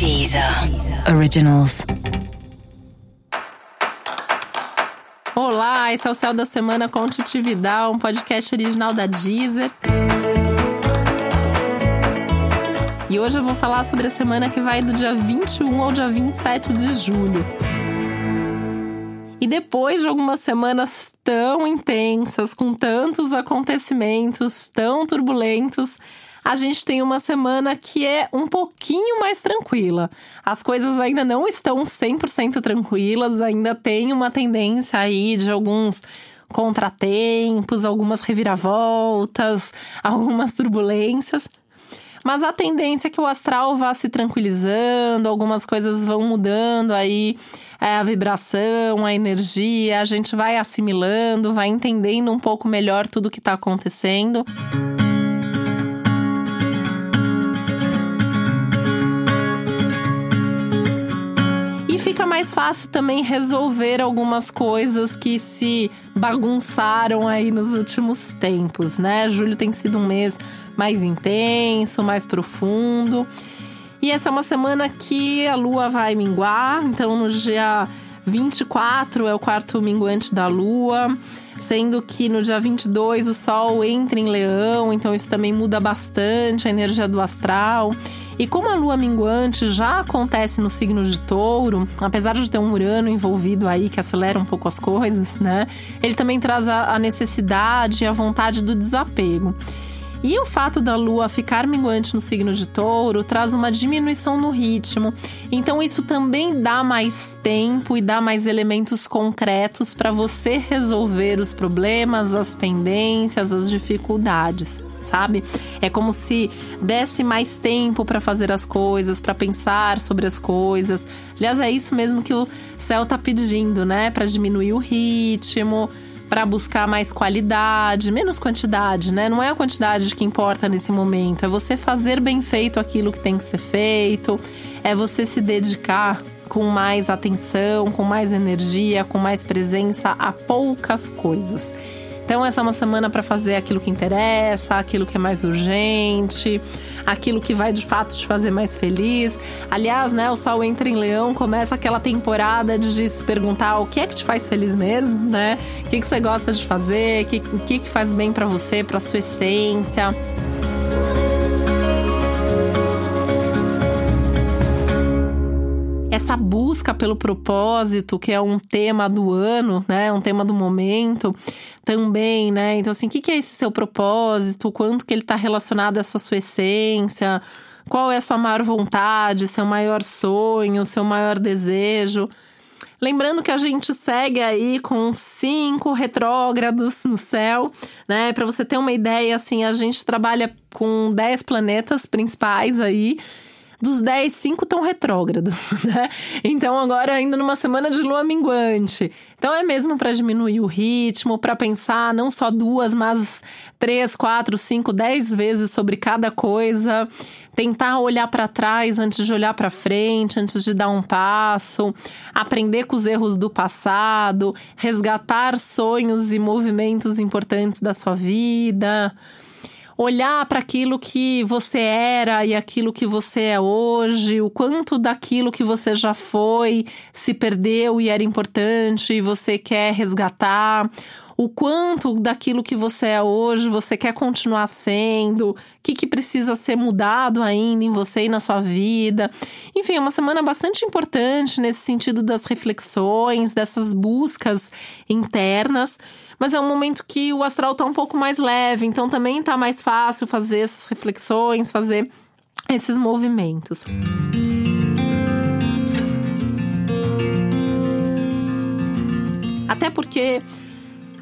Deezer Originals. Olá, esse é o Céu da Semana com Titi Vidal, um podcast original da Deezer. E hoje eu vou falar sobre a semana que vai do dia 21 ao dia 27 de julho. E depois de algumas semanas tão intensas, com tantos acontecimentos tão turbulentos, a gente tem uma semana que é um pouquinho mais tranquila. As coisas ainda não estão 100% tranquilas, ainda tem uma tendência aí de alguns contratempos, algumas reviravoltas, algumas turbulências. Mas a tendência é que o astral vá se tranquilizando, algumas coisas vão mudando aí, é, a vibração, a energia, a gente vai assimilando, vai entendendo um pouco melhor tudo que está acontecendo. fica mais fácil também resolver algumas coisas que se bagunçaram aí nos últimos tempos, né? Julho tem sido um mês mais intenso, mais profundo. E essa é uma semana que a lua vai minguar, então no dia 24 é o quarto minguante da lua, sendo que no dia 22 o sol entra em leão, então isso também muda bastante a energia do astral. E como a lua minguante já acontece no signo de touro, apesar de ter um Urano envolvido aí que acelera um pouco as coisas, né? Ele também traz a, a necessidade e a vontade do desapego. E o fato da lua ficar minguante no signo de touro traz uma diminuição no ritmo. Então, isso também dá mais tempo e dá mais elementos concretos para você resolver os problemas, as pendências, as dificuldades sabe? É como se desse mais tempo para fazer as coisas, para pensar sobre as coisas. Aliás, é isso mesmo que o céu tá pedindo, né? Para diminuir o ritmo, para buscar mais qualidade, menos quantidade, né? Não é a quantidade que importa nesse momento, é você fazer bem feito aquilo que tem que ser feito, é você se dedicar com mais atenção, com mais energia, com mais presença a poucas coisas. Então, essa é uma semana para fazer aquilo que interessa, aquilo que é mais urgente, aquilo que vai de fato te fazer mais feliz. Aliás, né, o Sol entra em Leão, começa aquela temporada de se perguntar o que é que te faz feliz mesmo, né? O que, que você gosta de fazer, o que, o que, que faz bem para você, para sua essência. Essa busca pelo propósito, que é um tema do ano, né? Um tema do momento também, né? Então, assim, o que, é esse seu propósito? Quanto que ele está relacionado a essa sua essência? Qual é a sua maior vontade, seu maior sonho, seu maior desejo? Lembrando que a gente segue aí com cinco retrógrados no céu, né? Para você ter uma ideia, assim, a gente trabalha com dez planetas principais aí dos 10, 5 estão retrógrados, né? Então agora ainda numa semana de lua minguante. Então é mesmo para diminuir o ritmo, para pensar não só duas, mas três, quatro, cinco, dez vezes sobre cada coisa, tentar olhar para trás antes de olhar para frente, antes de dar um passo, aprender com os erros do passado, resgatar sonhos e movimentos importantes da sua vida olhar para aquilo que você era e aquilo que você é hoje, o quanto daquilo que você já foi se perdeu e era importante e você quer resgatar, o quanto daquilo que você é hoje você quer continuar sendo, o que, que precisa ser mudado ainda em você e na sua vida. Enfim, é uma semana bastante importante nesse sentido das reflexões, dessas buscas internas mas é um momento que o astral tá um pouco mais leve, então também tá mais fácil fazer essas reflexões, fazer esses movimentos. Até porque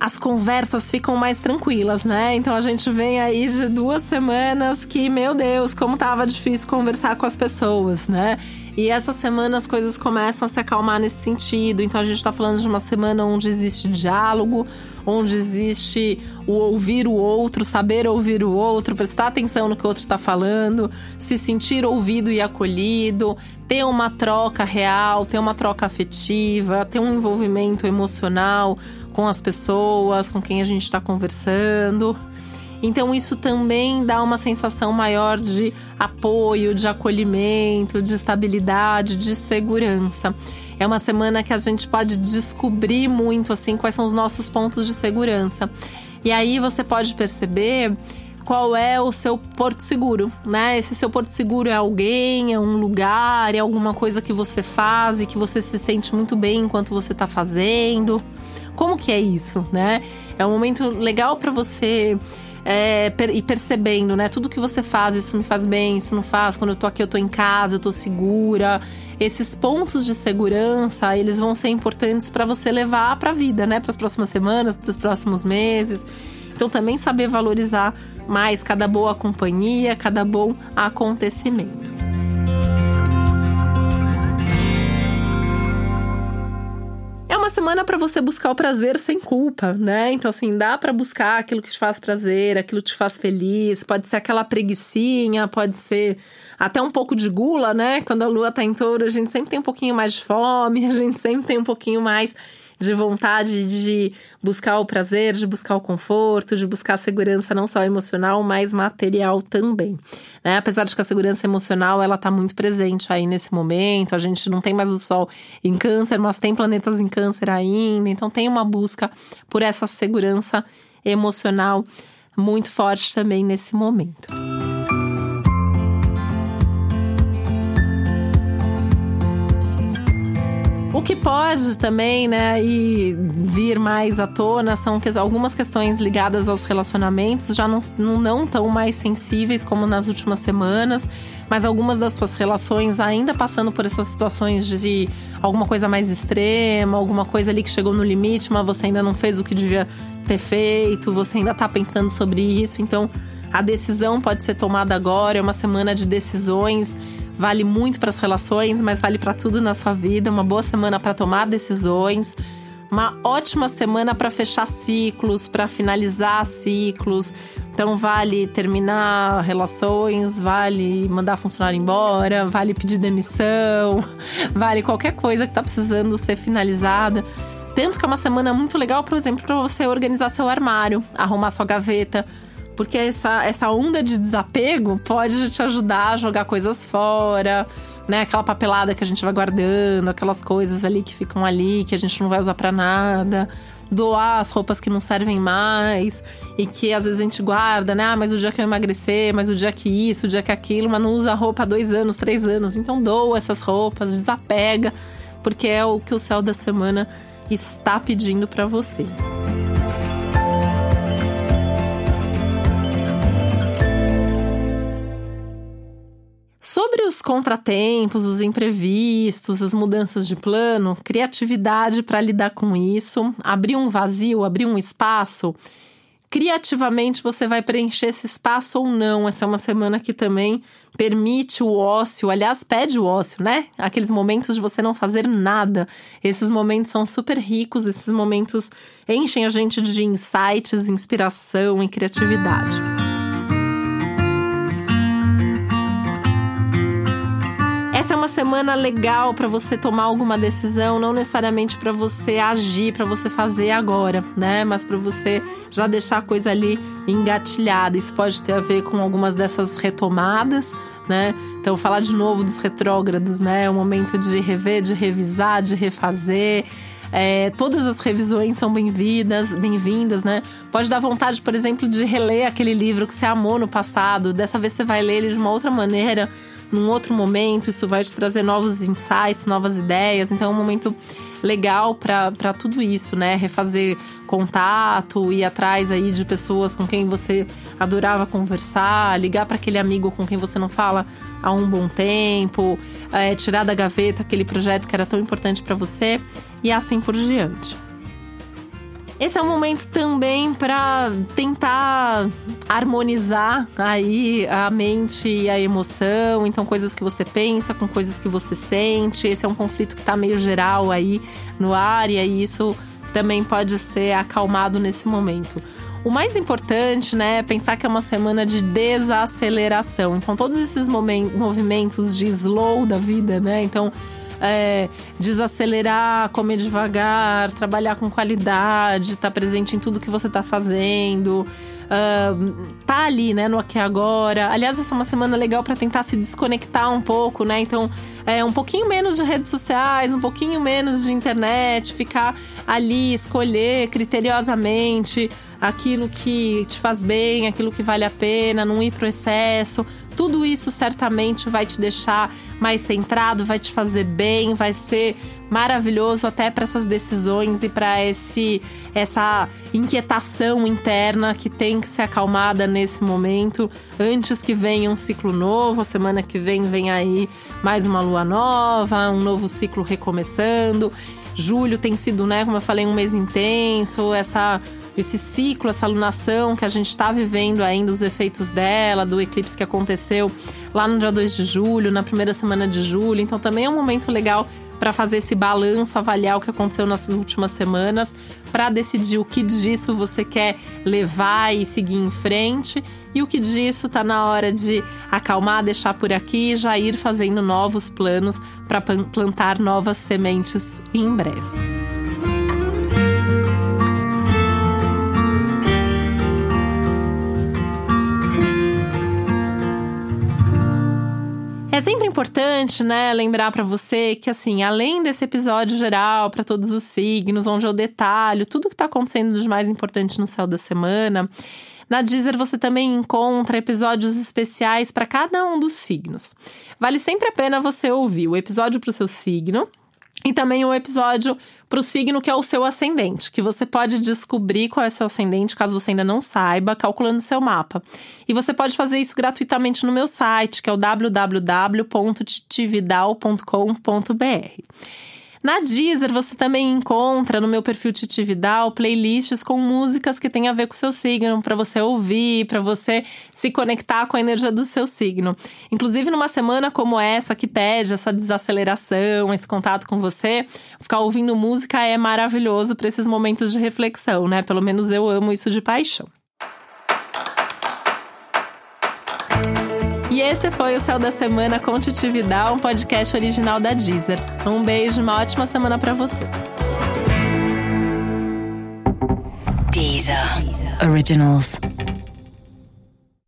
as conversas ficam mais tranquilas, né? Então a gente vem aí de duas semanas que, meu Deus, como tava difícil conversar com as pessoas, né? E essa semana as coisas começam a se acalmar nesse sentido. Então a gente está falando de uma semana onde existe diálogo, onde existe o ouvir o outro, saber ouvir o outro, prestar atenção no que o outro está falando, se sentir ouvido e acolhido, ter uma troca real, ter uma troca afetiva, ter um envolvimento emocional com as pessoas com quem a gente está conversando. Então isso também dá uma sensação maior de apoio, de acolhimento, de estabilidade, de segurança. É uma semana que a gente pode descobrir muito assim quais são os nossos pontos de segurança. E aí você pode perceber qual é o seu porto seguro, né? Esse seu porto seguro é alguém, é um lugar, é alguma coisa que você faz e que você se sente muito bem enquanto você está fazendo. Como que é isso, né? É um momento legal para você é, per e percebendo, né? Tudo que você faz, isso me faz bem, isso não faz. Quando eu tô aqui, eu tô em casa, eu tô segura. Esses pontos de segurança, eles vão ser importantes para você levar para a vida, né? Para as próximas semanas, para os próximos meses. Então, também saber valorizar mais cada boa companhia, cada bom acontecimento. Uma semana para você buscar o prazer sem culpa, né? Então, assim, dá para buscar aquilo que te faz prazer, aquilo que te faz feliz. Pode ser aquela preguiçinha, pode ser até um pouco de gula, né? Quando a lua tá em touro, a gente sempre tem um pouquinho mais de fome, a gente sempre tem um pouquinho mais de vontade de buscar o prazer, de buscar o conforto, de buscar a segurança não só emocional, mas material também. Né? Apesar de que a segurança emocional ela está muito presente aí nesse momento, a gente não tem mais o Sol em câncer, mas tem planetas em câncer ainda, então tem uma busca por essa segurança emocional muito forte também nesse momento. O que pode também, né, e vir mais à tona são que algumas questões ligadas aos relacionamentos já não, não tão mais sensíveis como nas últimas semanas, mas algumas das suas relações ainda passando por essas situações de alguma coisa mais extrema, alguma coisa ali que chegou no limite, mas você ainda não fez o que devia ter feito, você ainda tá pensando sobre isso, então a decisão pode ser tomada agora, é uma semana de decisões vale muito para as relações, mas vale para tudo na sua vida. Uma boa semana para tomar decisões, uma ótima semana para fechar ciclos, para finalizar ciclos. Então vale terminar relações, vale mandar funcionário embora, vale pedir demissão, vale qualquer coisa que está precisando ser finalizada. Tanto que é uma semana muito legal, por exemplo, para você organizar seu armário, arrumar sua gaveta, porque essa, essa onda de desapego pode te ajudar a jogar coisas fora, né? Aquela papelada que a gente vai guardando, aquelas coisas ali que ficam ali, que a gente não vai usar para nada. Doar as roupas que não servem mais e que às vezes a gente guarda, né? Ah, mas o dia que eu emagrecer, mas o dia que isso, o dia que aquilo, mas não usa roupa há dois anos, três anos. Então doa essas roupas, desapega, porque é o que o céu da semana está pedindo para você. Os contratempos, os imprevistos, as mudanças de plano, criatividade para lidar com isso, abrir um vazio, abrir um espaço. Criativamente você vai preencher esse espaço ou não. Essa é uma semana que também permite o ócio, aliás, pede o ócio, né? Aqueles momentos de você não fazer nada. Esses momentos são super ricos, esses momentos enchem a gente de insights, inspiração e criatividade. Semana legal para você tomar alguma decisão, não necessariamente para você agir, para você fazer agora, né? Mas para você já deixar a coisa ali engatilhada. Isso pode ter a ver com algumas dessas retomadas, né? Então, falar de novo dos retrógrados, né? É um momento de rever, de revisar, de refazer. É, todas as revisões são bem-vindas, bem-vindas, né? Pode dar vontade, por exemplo, de reler aquele livro que você amou no passado. Dessa vez você vai ler ele de uma outra maneira num outro momento, isso vai te trazer novos insights, novas ideias. Então é um momento legal para tudo isso, né? Refazer contato, ir atrás aí de pessoas com quem você adorava conversar, ligar para aquele amigo com quem você não fala há um bom tempo, é, tirar da gaveta aquele projeto que era tão importante para você e assim por diante. Esse é um momento também para tentar harmonizar aí a mente e a emoção, então coisas que você pensa com coisas que você sente. Esse é um conflito que está meio geral aí no ar e isso também pode ser acalmado nesse momento. O mais importante, né, é pensar que é uma semana de desaceleração. Então, todos esses movimentos de slow da vida, né? Então, é, desacelerar, comer devagar, trabalhar com qualidade, estar tá presente em tudo que você está fazendo. Uh, tá ali, né, no aqui agora. Aliás, essa é uma semana legal para tentar se desconectar um pouco, né? Então, é um pouquinho menos de redes sociais, um pouquinho menos de internet, ficar ali, escolher criteriosamente aquilo que te faz bem, aquilo que vale a pena, não ir pro excesso. Tudo isso certamente vai te deixar mais centrado, vai te fazer bem, vai ser maravilhoso até para essas decisões e para esse essa inquietação interna que tem que ser acalmada nesse momento, antes que venha um ciclo novo, a semana que vem vem aí mais uma lua nova, um novo ciclo recomeçando. Julho tem sido, né, como eu falei, um mês intenso, essa esse ciclo, essa alunação que a gente está vivendo ainda, os efeitos dela, do eclipse que aconteceu lá no dia 2 de julho, na primeira semana de julho. Então também é um momento legal para fazer esse balanço, avaliar o que aconteceu nas últimas semanas, para decidir o que disso você quer levar e seguir em frente e o que disso está na hora de acalmar, deixar por aqui e já ir fazendo novos planos para plantar novas sementes em breve. É sempre importante, né, lembrar para você que assim, além desse episódio geral para todos os signos, onde eu detalho tudo que tá acontecendo de mais importante no céu da semana, na Deezer você também encontra episódios especiais para cada um dos signos. Vale sempre a pena você ouvir o episódio para o seu signo e também o episódio para o signo que é o seu ascendente, que você pode descobrir qual é seu ascendente, caso você ainda não saiba, calculando o seu mapa. E você pode fazer isso gratuitamente no meu site, que é o www.titividal.com.br. Na Deezer você também encontra no meu perfil Titividal playlists com músicas que têm a ver com o seu signo, para você ouvir, para você se conectar com a energia do seu signo. Inclusive numa semana como essa que pede essa desaceleração, esse contato com você, ficar ouvindo música é maravilhoso para esses momentos de reflexão, né? Pelo menos eu amo isso de paixão. Esse foi o Céu da Semana com um podcast original da Deezer. Um beijo, uma ótima semana para você. Deezer. Deezer. Originals.